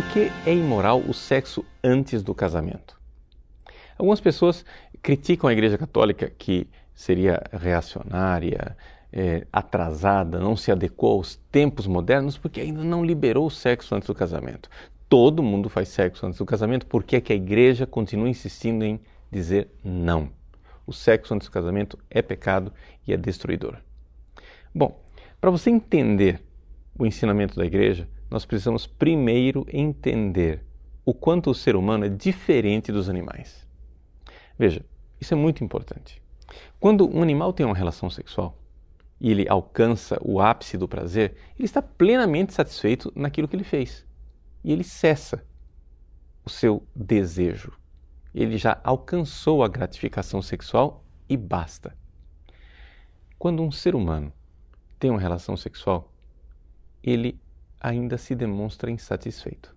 que é imoral o sexo antes do casamento? Algumas pessoas criticam a Igreja Católica que seria reacionária, é, atrasada, não se adequou aos tempos modernos porque ainda não liberou o sexo antes do casamento. Todo mundo faz sexo antes do casamento, por que, é que a igreja continua insistindo em dizer não? O sexo antes do casamento é pecado e é destruidor. Bom, para você entender o ensinamento da igreja, nós precisamos primeiro entender o quanto o ser humano é diferente dos animais. Veja, isso é muito importante. Quando um animal tem uma relação sexual e ele alcança o ápice do prazer, ele está plenamente satisfeito naquilo que ele fez. E ele cessa o seu desejo. Ele já alcançou a gratificação sexual e basta. Quando um ser humano tem uma relação sexual, ele ainda se demonstra insatisfeito.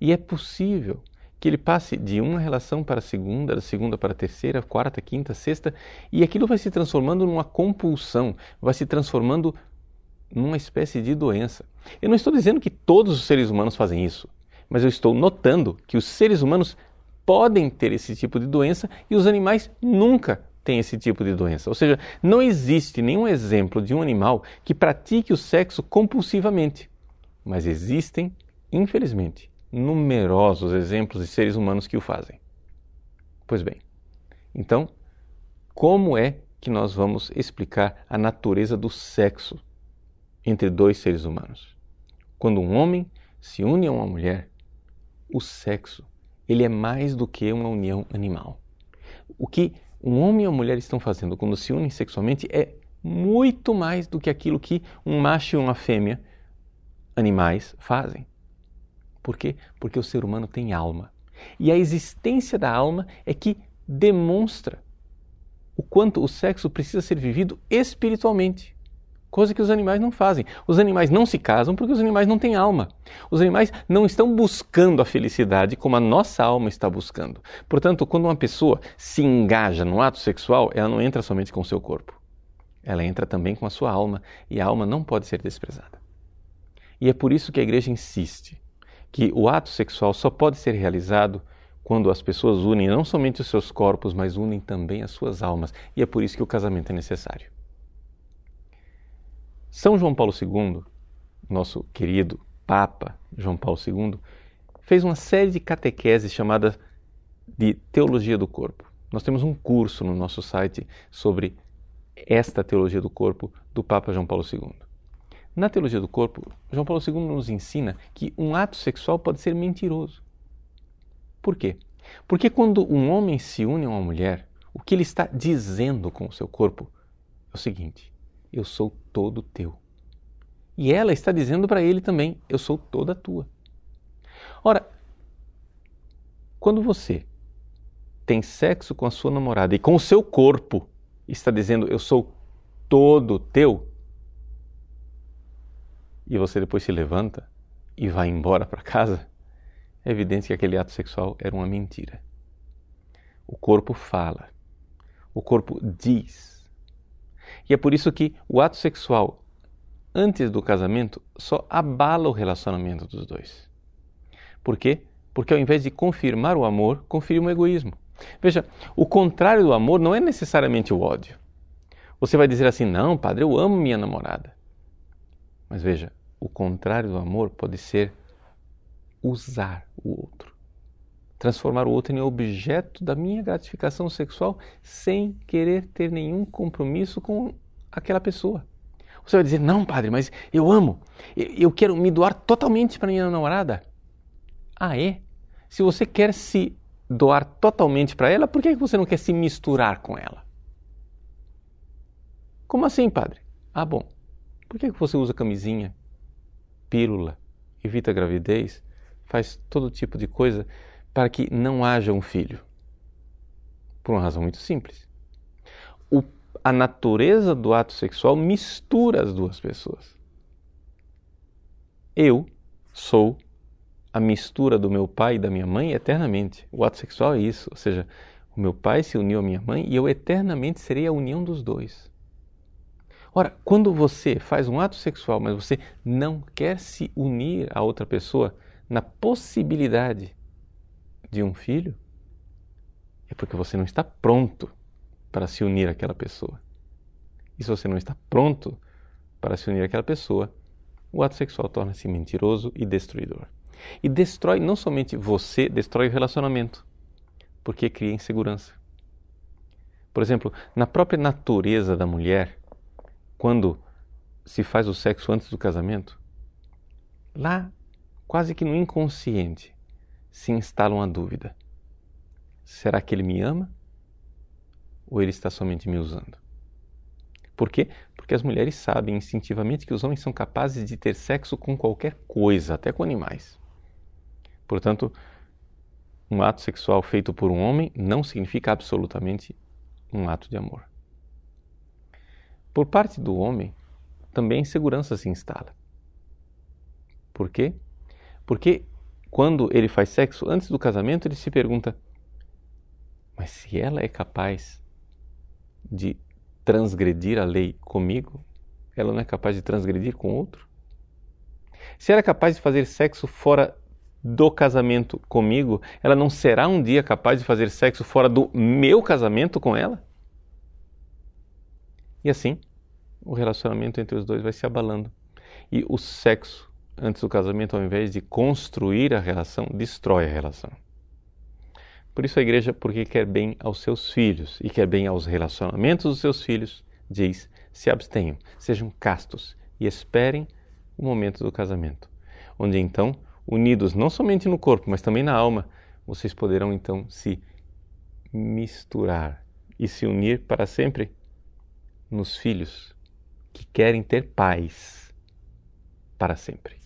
E é possível que ele passe de uma relação para a segunda, da segunda para a terceira, quarta, quinta, sexta, e aquilo vai se transformando numa compulsão, vai se transformando numa espécie de doença. Eu não estou dizendo que todos os seres humanos fazem isso, mas eu estou notando que os seres humanos podem ter esse tipo de doença e os animais nunca têm esse tipo de doença. Ou seja, não existe nenhum exemplo de um animal que pratique o sexo compulsivamente, mas existem, infelizmente, numerosos exemplos de seres humanos que o fazem. Pois bem, então, como é que nós vamos explicar a natureza do sexo entre dois seres humanos? Quando um homem se une a uma mulher, o sexo ele é mais do que uma união animal. O que um homem e uma mulher estão fazendo quando se unem sexualmente é muito mais do que aquilo que um macho e uma fêmea, animais, fazem. Por quê? Porque o ser humano tem alma. E a existência da alma é que demonstra o quanto o sexo precisa ser vivido espiritualmente. Coisa que os animais não fazem. Os animais não se casam porque os animais não têm alma. Os animais não estão buscando a felicidade como a nossa alma está buscando. Portanto, quando uma pessoa se engaja no ato sexual, ela não entra somente com o seu corpo. Ela entra também com a sua alma e a alma não pode ser desprezada. E é por isso que a igreja insiste que o ato sexual só pode ser realizado quando as pessoas unem não somente os seus corpos, mas unem também as suas almas. E é por isso que o casamento é necessário. São João Paulo II, nosso querido Papa João Paulo II, fez uma série de catequeses chamada de Teologia do Corpo. Nós temos um curso no nosso site sobre esta teologia do corpo do Papa João Paulo II. Na teologia do corpo, João Paulo II nos ensina que um ato sexual pode ser mentiroso. Por quê? Porque quando um homem se une a uma mulher, o que ele está dizendo com o seu corpo é o seguinte: eu sou todo teu. E ela está dizendo para ele também: eu sou toda tua. Ora, quando você tem sexo com a sua namorada e com o seu corpo está dizendo eu sou todo teu, e você depois se levanta e vai embora para casa, é evidente que aquele ato sexual era uma mentira. O corpo fala, o corpo diz. E é por isso que o ato sexual antes do casamento só abala o relacionamento dos dois. Por quê? Porque ao invés de confirmar o amor, confirma o egoísmo. Veja, o contrário do amor não é necessariamente o ódio. Você vai dizer assim: não, padre, eu amo minha namorada. Mas veja, o contrário do amor pode ser usar o outro. Transformar o outro em objeto da minha gratificação sexual sem querer ter nenhum compromisso com aquela pessoa. Você vai dizer, não, padre, mas eu amo, eu quero me doar totalmente para minha namorada. Ah, é? Se você quer se doar totalmente para ela, por que você não quer se misturar com ela? Como assim, padre? Ah, bom, por que você usa camisinha? pílula, evita gravidez, faz todo tipo de coisa para que não haja um filho. Por uma razão muito simples. O, a natureza do ato sexual mistura as duas pessoas. Eu sou a mistura do meu pai e da minha mãe eternamente. O ato sexual é isso, ou seja, o meu pai se uniu à minha mãe e eu eternamente serei a união dos dois. Ora, quando você faz um ato sexual, mas você não quer se unir a outra pessoa na possibilidade de um filho, é porque você não está pronto para se unir àquela pessoa. E se você não está pronto para se unir àquela pessoa, o ato sexual torna-se mentiroso e destruidor. E destrói não somente você, destrói o relacionamento, porque cria insegurança. Por exemplo, na própria natureza da mulher, quando se faz o sexo antes do casamento, lá, quase que no inconsciente, se instala uma dúvida: será que ele me ama? Ou ele está somente me usando? Por quê? Porque as mulheres sabem instintivamente que os homens são capazes de ter sexo com qualquer coisa, até com animais. Portanto, um ato sexual feito por um homem não significa absolutamente um ato de amor. Por parte do homem, também a insegurança se instala. Por quê? Porque quando ele faz sexo antes do casamento, ele se pergunta: mas se ela é capaz de transgredir a lei comigo, ela não é capaz de transgredir com outro? Se ela é capaz de fazer sexo fora do casamento comigo, ela não será um dia capaz de fazer sexo fora do meu casamento com ela? E assim, o relacionamento entre os dois vai se abalando. E o sexo antes do casamento, ao invés de construir a relação, destrói a relação. Por isso a igreja, porque quer bem aos seus filhos e quer bem aos relacionamentos dos seus filhos, diz: se abstenham, sejam castos e esperem o momento do casamento, onde então unidos não somente no corpo, mas também na alma, vocês poderão então se misturar e se unir para sempre nos filhos que querem ter paz para sempre.